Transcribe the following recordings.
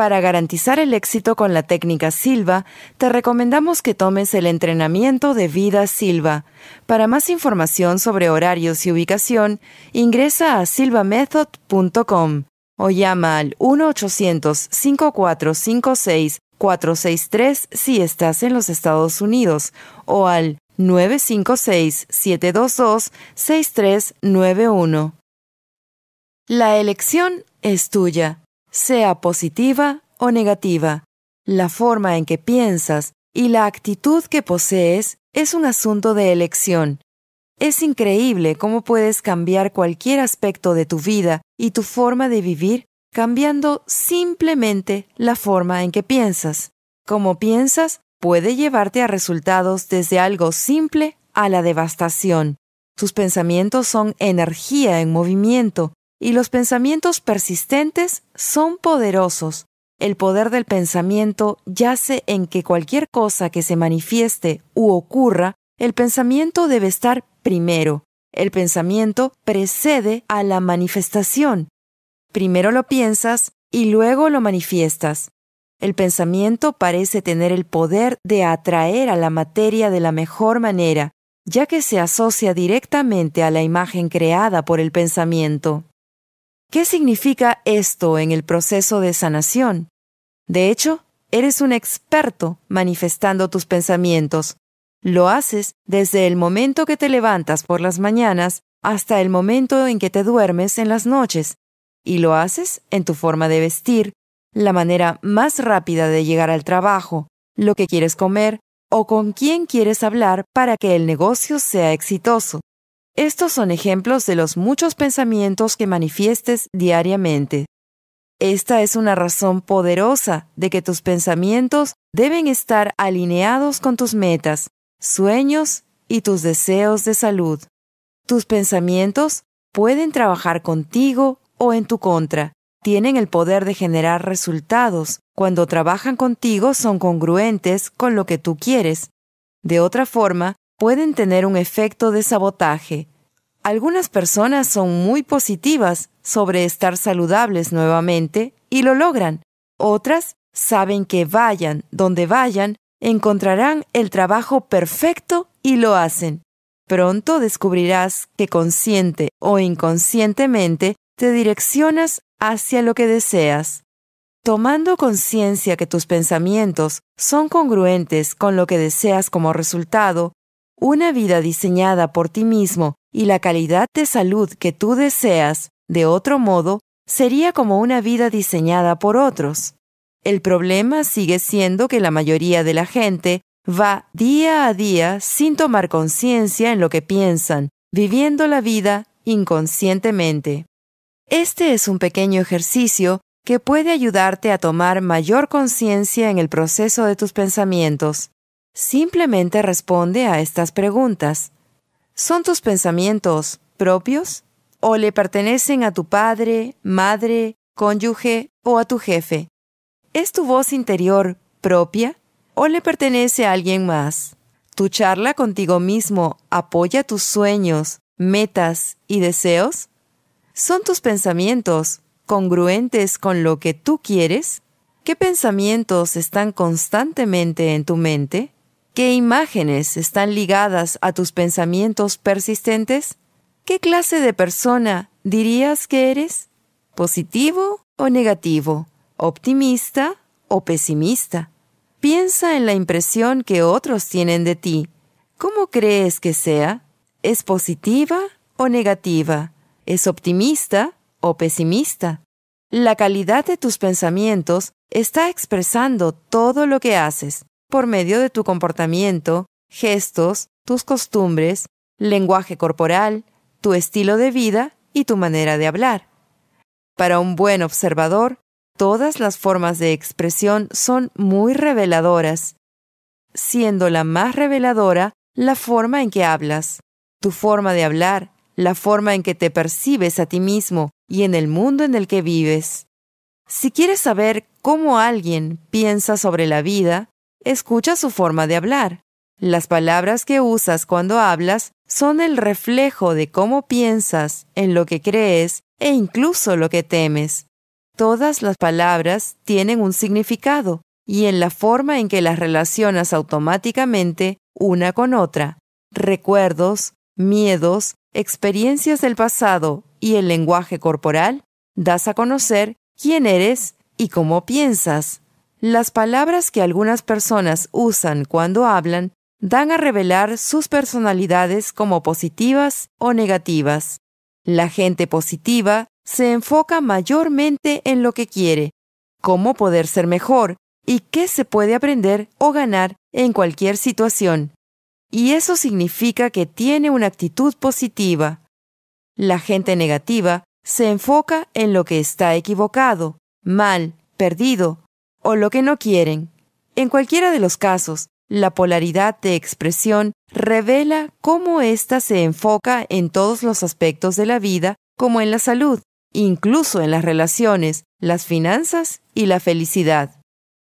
Para garantizar el éxito con la técnica Silva, te recomendamos que tomes el entrenamiento de vida Silva. Para más información sobre horarios y ubicación, ingresa a silvamethod.com o llama al 1-800-5456-463 si estás en los Estados Unidos o al 956-722-6391. La elección es tuya sea positiva o negativa. La forma en que piensas y la actitud que posees es un asunto de elección. Es increíble cómo puedes cambiar cualquier aspecto de tu vida y tu forma de vivir cambiando simplemente la forma en que piensas. Como piensas puede llevarte a resultados desde algo simple a la devastación. Tus pensamientos son energía en movimiento y los pensamientos persistentes son poderosos. El poder del pensamiento yace en que cualquier cosa que se manifieste u ocurra, el pensamiento debe estar primero. El pensamiento precede a la manifestación. Primero lo piensas y luego lo manifiestas. El pensamiento parece tener el poder de atraer a la materia de la mejor manera, ya que se asocia directamente a la imagen creada por el pensamiento. ¿Qué significa esto en el proceso de sanación? De hecho, eres un experto manifestando tus pensamientos. Lo haces desde el momento que te levantas por las mañanas hasta el momento en que te duermes en las noches. Y lo haces en tu forma de vestir, la manera más rápida de llegar al trabajo, lo que quieres comer o con quién quieres hablar para que el negocio sea exitoso. Estos son ejemplos de los muchos pensamientos que manifiestes diariamente. Esta es una razón poderosa de que tus pensamientos deben estar alineados con tus metas, sueños y tus deseos de salud. Tus pensamientos pueden trabajar contigo o en tu contra. Tienen el poder de generar resultados. Cuando trabajan contigo son congruentes con lo que tú quieres. De otra forma, pueden tener un efecto de sabotaje. Algunas personas son muy positivas sobre estar saludables nuevamente y lo logran. Otras saben que vayan donde vayan, encontrarán el trabajo perfecto y lo hacen. Pronto descubrirás que consciente o inconscientemente te direccionas hacia lo que deseas. Tomando conciencia que tus pensamientos son congruentes con lo que deseas como resultado, una vida diseñada por ti mismo y la calidad de salud que tú deseas, de otro modo, sería como una vida diseñada por otros. El problema sigue siendo que la mayoría de la gente va día a día sin tomar conciencia en lo que piensan, viviendo la vida inconscientemente. Este es un pequeño ejercicio que puede ayudarte a tomar mayor conciencia en el proceso de tus pensamientos. Simplemente responde a estas preguntas. ¿Son tus pensamientos propios o le pertenecen a tu padre, madre, cónyuge o a tu jefe? ¿Es tu voz interior propia o le pertenece a alguien más? ¿Tu charla contigo mismo apoya tus sueños, metas y deseos? ¿Son tus pensamientos congruentes con lo que tú quieres? ¿Qué pensamientos están constantemente en tu mente? ¿Qué imágenes están ligadas a tus pensamientos persistentes? ¿Qué clase de persona dirías que eres? ¿Positivo o negativo? ¿Optimista o pesimista? Piensa en la impresión que otros tienen de ti. ¿Cómo crees que sea? ¿Es positiva o negativa? ¿Es optimista o pesimista? La calidad de tus pensamientos está expresando todo lo que haces por medio de tu comportamiento, gestos, tus costumbres, lenguaje corporal, tu estilo de vida y tu manera de hablar. Para un buen observador, todas las formas de expresión son muy reveladoras, siendo la más reveladora la forma en que hablas. Tu forma de hablar, la forma en que te percibes a ti mismo y en el mundo en el que vives. Si quieres saber cómo alguien piensa sobre la vida, Escucha su forma de hablar. Las palabras que usas cuando hablas son el reflejo de cómo piensas, en lo que crees e incluso lo que temes. Todas las palabras tienen un significado y en la forma en que las relacionas automáticamente una con otra. Recuerdos, miedos, experiencias del pasado y el lenguaje corporal, das a conocer quién eres y cómo piensas. Las palabras que algunas personas usan cuando hablan dan a revelar sus personalidades como positivas o negativas. La gente positiva se enfoca mayormente en lo que quiere, cómo poder ser mejor y qué se puede aprender o ganar en cualquier situación. Y eso significa que tiene una actitud positiva. La gente negativa se enfoca en lo que está equivocado, mal, perdido o lo que no quieren. En cualquiera de los casos, la polaridad de expresión revela cómo ésta se enfoca en todos los aspectos de la vida, como en la salud, incluso en las relaciones, las finanzas y la felicidad.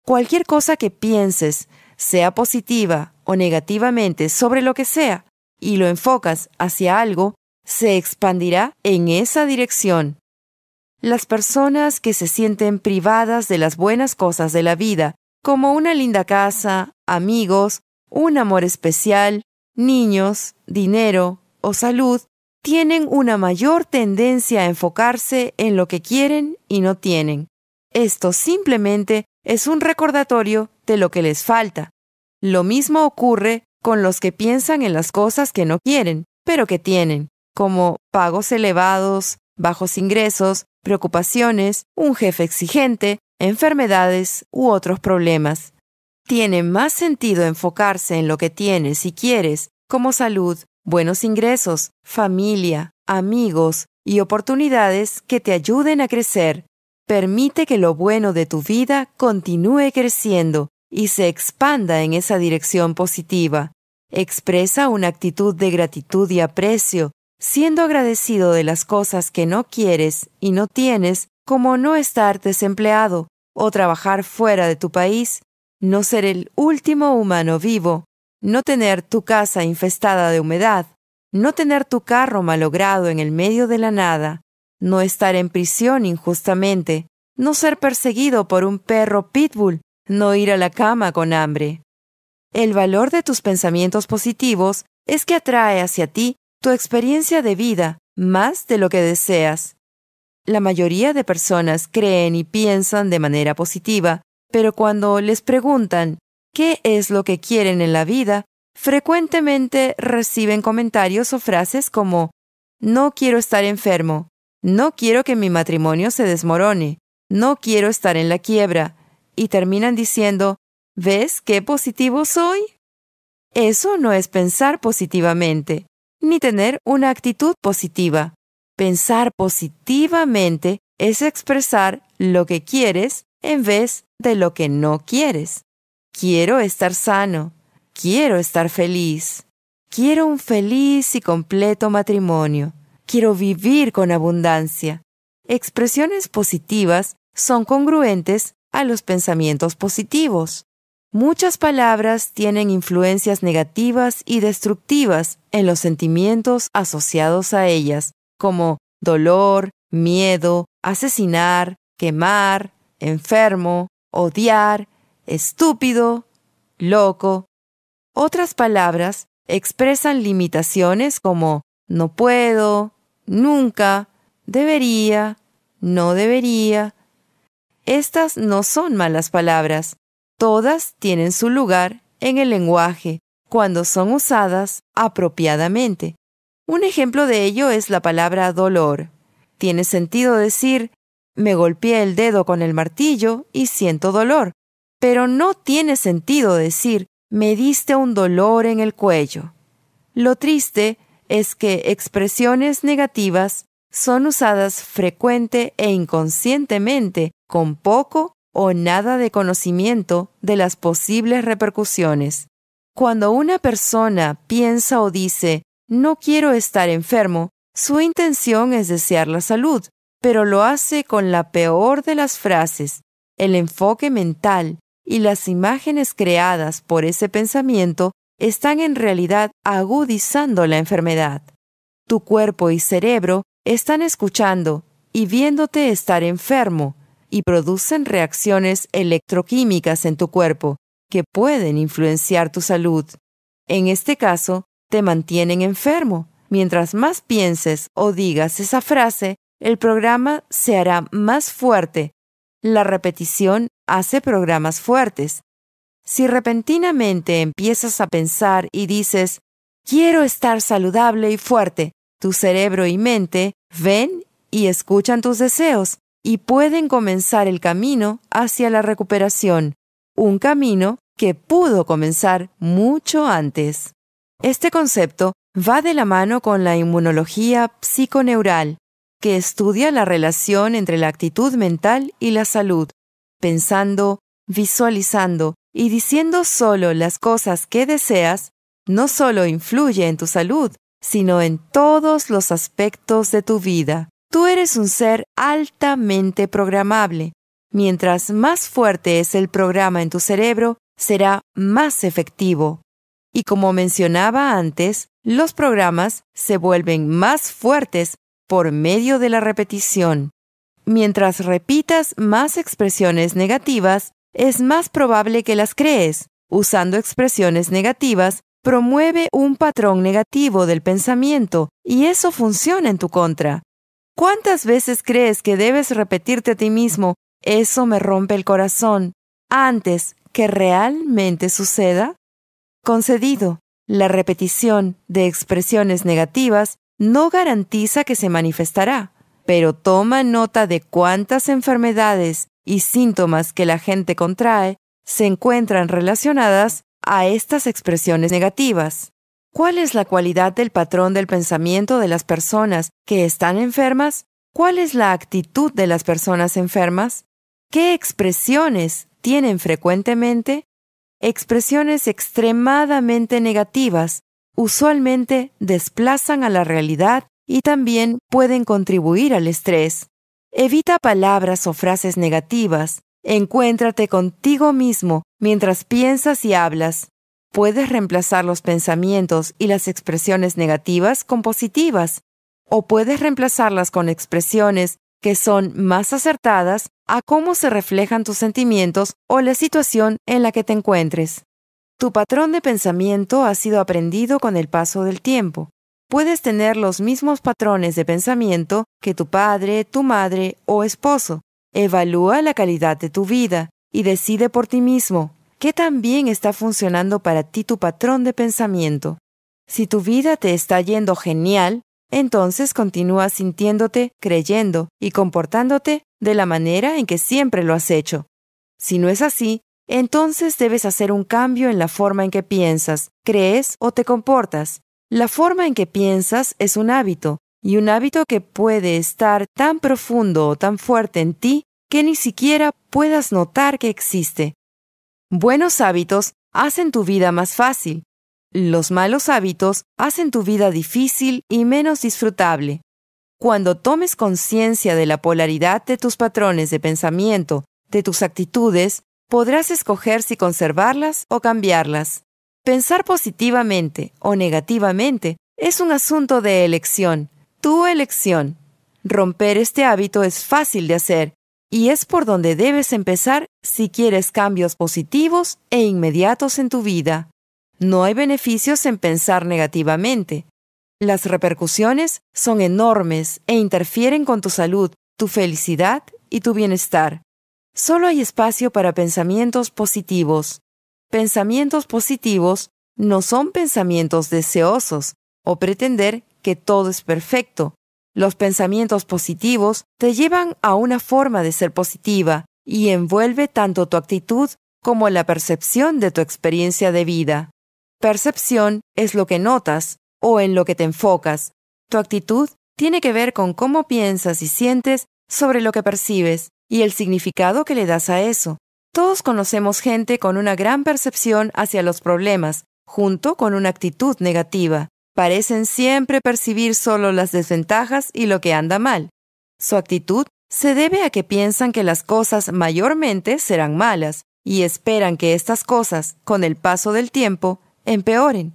Cualquier cosa que pienses, sea positiva o negativamente sobre lo que sea, y lo enfocas hacia algo, se expandirá en esa dirección. Las personas que se sienten privadas de las buenas cosas de la vida, como una linda casa, amigos, un amor especial, niños, dinero o salud, tienen una mayor tendencia a enfocarse en lo que quieren y no tienen. Esto simplemente es un recordatorio de lo que les falta. Lo mismo ocurre con los que piensan en las cosas que no quieren, pero que tienen, como pagos elevados, bajos ingresos, preocupaciones, un jefe exigente, enfermedades u otros problemas. Tiene más sentido enfocarse en lo que tienes y quieres, como salud, buenos ingresos, familia, amigos y oportunidades que te ayuden a crecer. Permite que lo bueno de tu vida continúe creciendo y se expanda en esa dirección positiva. Expresa una actitud de gratitud y aprecio, siendo agradecido de las cosas que no quieres y no tienes, como no estar desempleado o trabajar fuera de tu país, no ser el último humano vivo, no tener tu casa infestada de humedad, no tener tu carro malogrado en el medio de la nada, no estar en prisión injustamente, no ser perseguido por un perro pitbull, no ir a la cama con hambre. El valor de tus pensamientos positivos es que atrae hacia ti tu experiencia de vida más de lo que deseas. La mayoría de personas creen y piensan de manera positiva, pero cuando les preguntan qué es lo que quieren en la vida, frecuentemente reciben comentarios o frases como no quiero estar enfermo, no quiero que mi matrimonio se desmorone, no quiero estar en la quiebra, y terminan diciendo ¿Ves qué positivo soy? Eso no es pensar positivamente, ni tener una actitud positiva. Pensar positivamente es expresar lo que quieres en vez de lo que no quieres. Quiero estar sano. Quiero estar feliz. Quiero un feliz y completo matrimonio. Quiero vivir con abundancia. Expresiones positivas son congruentes a los pensamientos positivos. Muchas palabras tienen influencias negativas y destructivas en los sentimientos asociados a ellas, como dolor, miedo, asesinar, quemar, enfermo, odiar, estúpido, loco. Otras palabras expresan limitaciones como no puedo, nunca, debería, no debería. Estas no son malas palabras. Todas tienen su lugar en el lenguaje cuando son usadas apropiadamente. Un ejemplo de ello es la palabra dolor. Tiene sentido decir me golpeé el dedo con el martillo y siento dolor. Pero no tiene sentido decir me diste un dolor en el cuello. Lo triste es que expresiones negativas son usadas frecuente e inconscientemente con poco o nada de conocimiento de las posibles repercusiones. Cuando una persona piensa o dice no quiero estar enfermo, su intención es desear la salud, pero lo hace con la peor de las frases. El enfoque mental y las imágenes creadas por ese pensamiento están en realidad agudizando la enfermedad. Tu cuerpo y cerebro están escuchando y viéndote estar enfermo, y producen reacciones electroquímicas en tu cuerpo que pueden influenciar tu salud. En este caso, te mantienen enfermo. Mientras más pienses o digas esa frase, el programa se hará más fuerte. La repetición hace programas fuertes. Si repentinamente empiezas a pensar y dices, quiero estar saludable y fuerte, tu cerebro y mente ven y escuchan tus deseos y pueden comenzar el camino hacia la recuperación, un camino que pudo comenzar mucho antes. Este concepto va de la mano con la inmunología psiconeural, que estudia la relación entre la actitud mental y la salud, pensando, visualizando y diciendo solo las cosas que deseas, no solo influye en tu salud, sino en todos los aspectos de tu vida. Tú eres un ser altamente programable. Mientras más fuerte es el programa en tu cerebro, será más efectivo. Y como mencionaba antes, los programas se vuelven más fuertes por medio de la repetición. Mientras repitas más expresiones negativas, es más probable que las crees. Usando expresiones negativas, promueve un patrón negativo del pensamiento y eso funciona en tu contra. ¿Cuántas veces crees que debes repetirte a ti mismo, eso me rompe el corazón, antes que realmente suceda? Concedido, la repetición de expresiones negativas no garantiza que se manifestará, pero toma nota de cuántas enfermedades y síntomas que la gente contrae se encuentran relacionadas a estas expresiones negativas. ¿Cuál es la cualidad del patrón del pensamiento de las personas que están enfermas? ¿Cuál es la actitud de las personas enfermas? ¿Qué expresiones tienen frecuentemente? Expresiones extremadamente negativas usualmente desplazan a la realidad y también pueden contribuir al estrés. Evita palabras o frases negativas. Encuéntrate contigo mismo mientras piensas y hablas. Puedes reemplazar los pensamientos y las expresiones negativas con positivas, o puedes reemplazarlas con expresiones que son más acertadas a cómo se reflejan tus sentimientos o la situación en la que te encuentres. Tu patrón de pensamiento ha sido aprendido con el paso del tiempo. Puedes tener los mismos patrones de pensamiento que tu padre, tu madre o esposo. Evalúa la calidad de tu vida y decide por ti mismo ¿Qué tan bien está funcionando para ti tu patrón de pensamiento? Si tu vida te está yendo genial, entonces continúa sintiéndote, creyendo y comportándote de la manera en que siempre lo has hecho. Si no es así, entonces debes hacer un cambio en la forma en que piensas, crees o te comportas. La forma en que piensas es un hábito, y un hábito que puede estar tan profundo o tan fuerte en ti que ni siquiera puedas notar que existe. Buenos hábitos hacen tu vida más fácil. Los malos hábitos hacen tu vida difícil y menos disfrutable. Cuando tomes conciencia de la polaridad de tus patrones de pensamiento, de tus actitudes, podrás escoger si conservarlas o cambiarlas. Pensar positivamente o negativamente es un asunto de elección, tu elección. Romper este hábito es fácil de hacer y es por donde debes empezar si quieres cambios positivos e inmediatos en tu vida. No hay beneficios en pensar negativamente. Las repercusiones son enormes e interfieren con tu salud, tu felicidad y tu bienestar. Solo hay espacio para pensamientos positivos. Pensamientos positivos no son pensamientos deseosos o pretender que todo es perfecto, los pensamientos positivos te llevan a una forma de ser positiva y envuelve tanto tu actitud como la percepción de tu experiencia de vida. Percepción es lo que notas o en lo que te enfocas. Tu actitud tiene que ver con cómo piensas y sientes sobre lo que percibes y el significado que le das a eso. Todos conocemos gente con una gran percepción hacia los problemas, junto con una actitud negativa parecen siempre percibir solo las desventajas y lo que anda mal. Su actitud se debe a que piensan que las cosas mayormente serán malas y esperan que estas cosas, con el paso del tiempo, empeoren.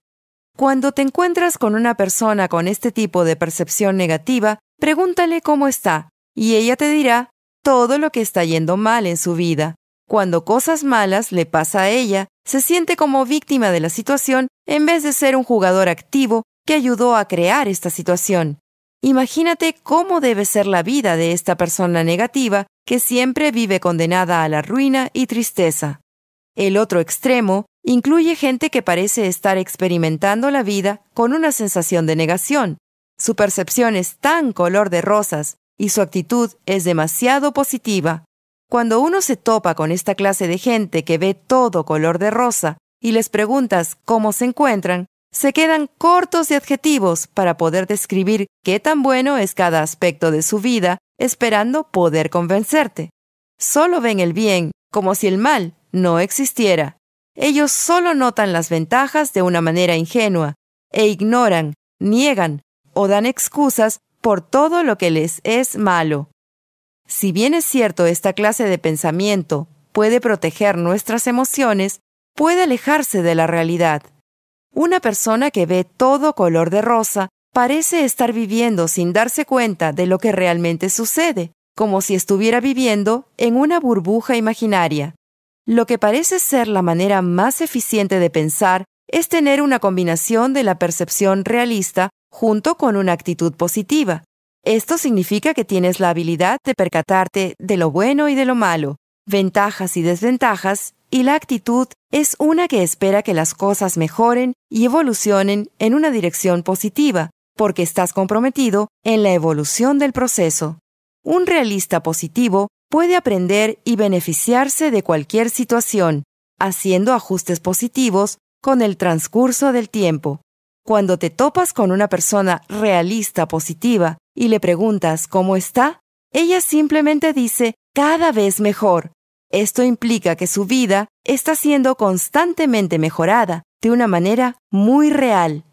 Cuando te encuentras con una persona con este tipo de percepción negativa, pregúntale cómo está, y ella te dirá, todo lo que está yendo mal en su vida. Cuando cosas malas le pasa a ella, se siente como víctima de la situación en vez de ser un jugador activo que ayudó a crear esta situación. Imagínate cómo debe ser la vida de esta persona negativa que siempre vive condenada a la ruina y tristeza. El otro extremo incluye gente que parece estar experimentando la vida con una sensación de negación. Su percepción es tan color de rosas y su actitud es demasiado positiva. Cuando uno se topa con esta clase de gente que ve todo color de rosa y les preguntas cómo se encuentran, se quedan cortos de adjetivos para poder describir qué tan bueno es cada aspecto de su vida, esperando poder convencerte. Solo ven el bien, como si el mal no existiera. Ellos solo notan las ventajas de una manera ingenua e ignoran, niegan o dan excusas por todo lo que les es malo. Si bien es cierto esta clase de pensamiento puede proteger nuestras emociones, puede alejarse de la realidad. Una persona que ve todo color de rosa parece estar viviendo sin darse cuenta de lo que realmente sucede, como si estuviera viviendo en una burbuja imaginaria. Lo que parece ser la manera más eficiente de pensar es tener una combinación de la percepción realista junto con una actitud positiva. Esto significa que tienes la habilidad de percatarte de lo bueno y de lo malo, ventajas y desventajas, y la actitud es una que espera que las cosas mejoren y evolucionen en una dirección positiva, porque estás comprometido en la evolución del proceso. Un realista positivo puede aprender y beneficiarse de cualquier situación, haciendo ajustes positivos con el transcurso del tiempo. Cuando te topas con una persona realista positiva y le preguntas cómo está, ella simplemente dice cada vez mejor, esto implica que su vida está siendo constantemente mejorada de una manera muy real.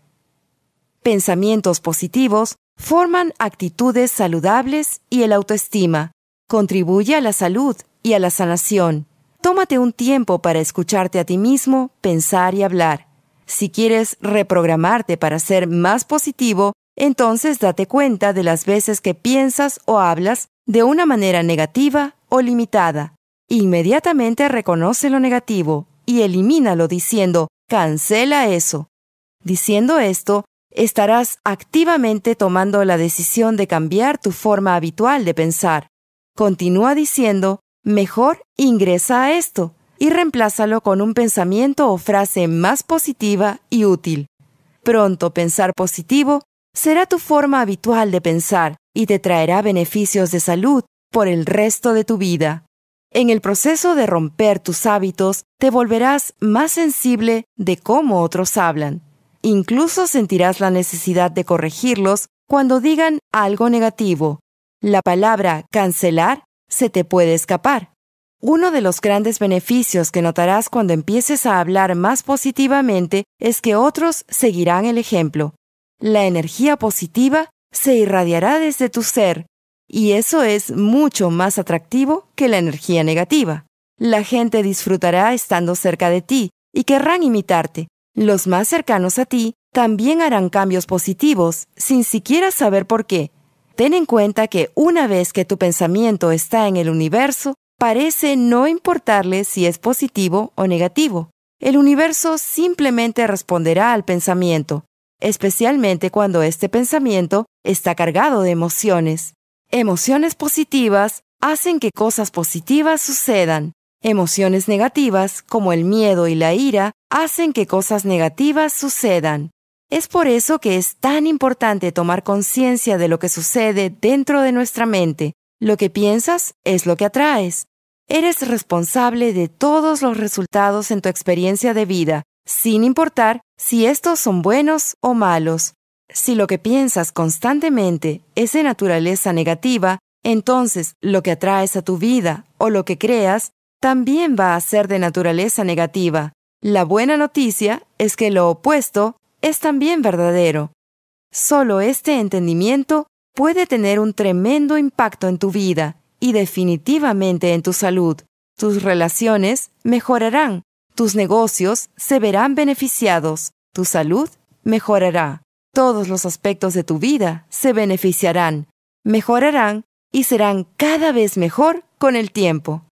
Pensamientos positivos forman actitudes saludables y el autoestima. Contribuye a la salud y a la sanación. Tómate un tiempo para escucharte a ti mismo, pensar y hablar. Si quieres reprogramarte para ser más positivo, entonces date cuenta de las veces que piensas o hablas de una manera negativa o limitada. Inmediatamente reconoce lo negativo y elimínalo diciendo, cancela eso. Diciendo esto, estarás activamente tomando la decisión de cambiar tu forma habitual de pensar. Continúa diciendo, mejor ingresa a esto y reemplázalo con un pensamiento o frase más positiva y útil. Pronto pensar positivo será tu forma habitual de pensar y te traerá beneficios de salud por el resto de tu vida. En el proceso de romper tus hábitos, te volverás más sensible de cómo otros hablan. Incluso sentirás la necesidad de corregirlos cuando digan algo negativo. La palabra cancelar se te puede escapar. Uno de los grandes beneficios que notarás cuando empieces a hablar más positivamente es que otros seguirán el ejemplo. La energía positiva se irradiará desde tu ser y eso es mucho más atractivo que la energía negativa. La gente disfrutará estando cerca de ti y querrán imitarte. Los más cercanos a ti también harán cambios positivos sin siquiera saber por qué. Ten en cuenta que una vez que tu pensamiento está en el universo, parece no importarle si es positivo o negativo. El universo simplemente responderá al pensamiento, especialmente cuando este pensamiento está cargado de emociones. Emociones positivas hacen que cosas positivas sucedan. Emociones negativas, como el miedo y la ira, hacen que cosas negativas sucedan. Es por eso que es tan importante tomar conciencia de lo que sucede dentro de nuestra mente. Lo que piensas es lo que atraes. Eres responsable de todos los resultados en tu experiencia de vida, sin importar si estos son buenos o malos. Si lo que piensas constantemente es de naturaleza negativa, entonces lo que atraes a tu vida o lo que creas también va a ser de naturaleza negativa. La buena noticia es que lo opuesto es también verdadero. Solo este entendimiento puede tener un tremendo impacto en tu vida y definitivamente en tu salud. Tus relaciones mejorarán, tus negocios se verán beneficiados, tu salud mejorará todos los aspectos de tu vida se beneficiarán, mejorarán y serán cada vez mejor con el tiempo.